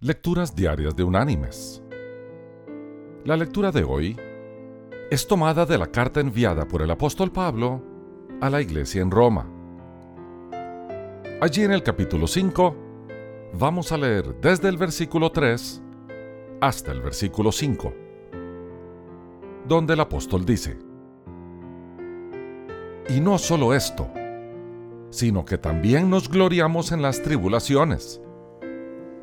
Lecturas Diarias de Unánimes. La lectura de hoy es tomada de la carta enviada por el apóstol Pablo a la iglesia en Roma. Allí en el capítulo 5 vamos a leer desde el versículo 3 hasta el versículo 5, donde el apóstol dice, Y no solo esto, sino que también nos gloriamos en las tribulaciones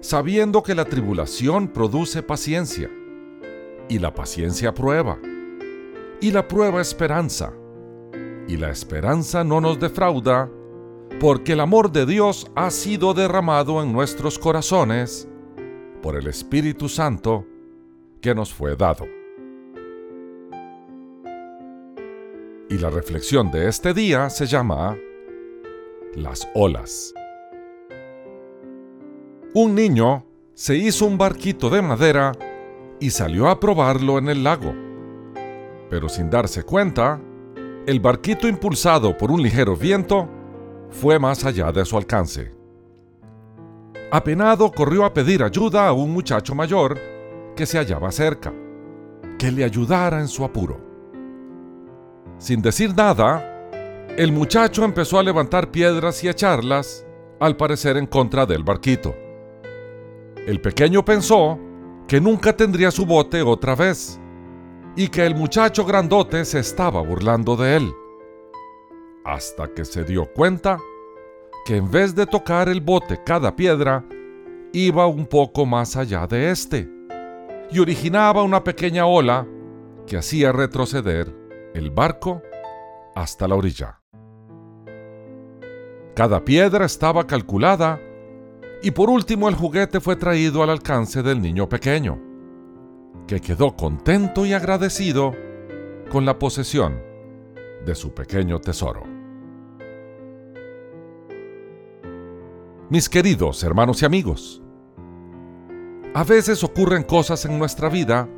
sabiendo que la tribulación produce paciencia, y la paciencia prueba, y la prueba esperanza, y la esperanza no nos defrauda, porque el amor de Dios ha sido derramado en nuestros corazones por el Espíritu Santo que nos fue dado. Y la reflexión de este día se llama Las olas un niño se hizo un barquito de madera y salió a probarlo en el lago. Pero sin darse cuenta, el barquito impulsado por un ligero viento fue más allá de su alcance. Apenado corrió a pedir ayuda a un muchacho mayor que se hallaba cerca, que le ayudara en su apuro. Sin decir nada, el muchacho empezó a levantar piedras y echarlas, al parecer en contra del barquito. El pequeño pensó que nunca tendría su bote otra vez y que el muchacho grandote se estaba burlando de él. Hasta que se dio cuenta que en vez de tocar el bote cada piedra, iba un poco más allá de este y originaba una pequeña ola que hacía retroceder el barco hasta la orilla. Cada piedra estaba calculada y por último el juguete fue traído al alcance del niño pequeño, que quedó contento y agradecido con la posesión de su pequeño tesoro. Mis queridos hermanos y amigos, a veces ocurren cosas en nuestra vida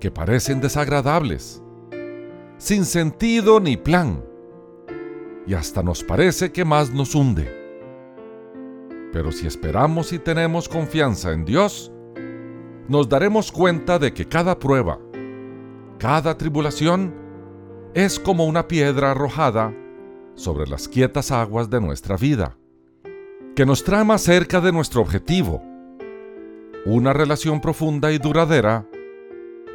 que parecen desagradables, sin sentido ni plan, y hasta nos parece que más nos hunde. Pero si esperamos y tenemos confianza en Dios, nos daremos cuenta de que cada prueba, cada tribulación, es como una piedra arrojada sobre las quietas aguas de nuestra vida, que nos trae más cerca de nuestro objetivo, una relación profunda y duradera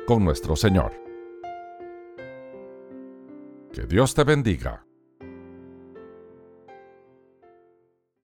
con nuestro Señor. Que Dios te bendiga.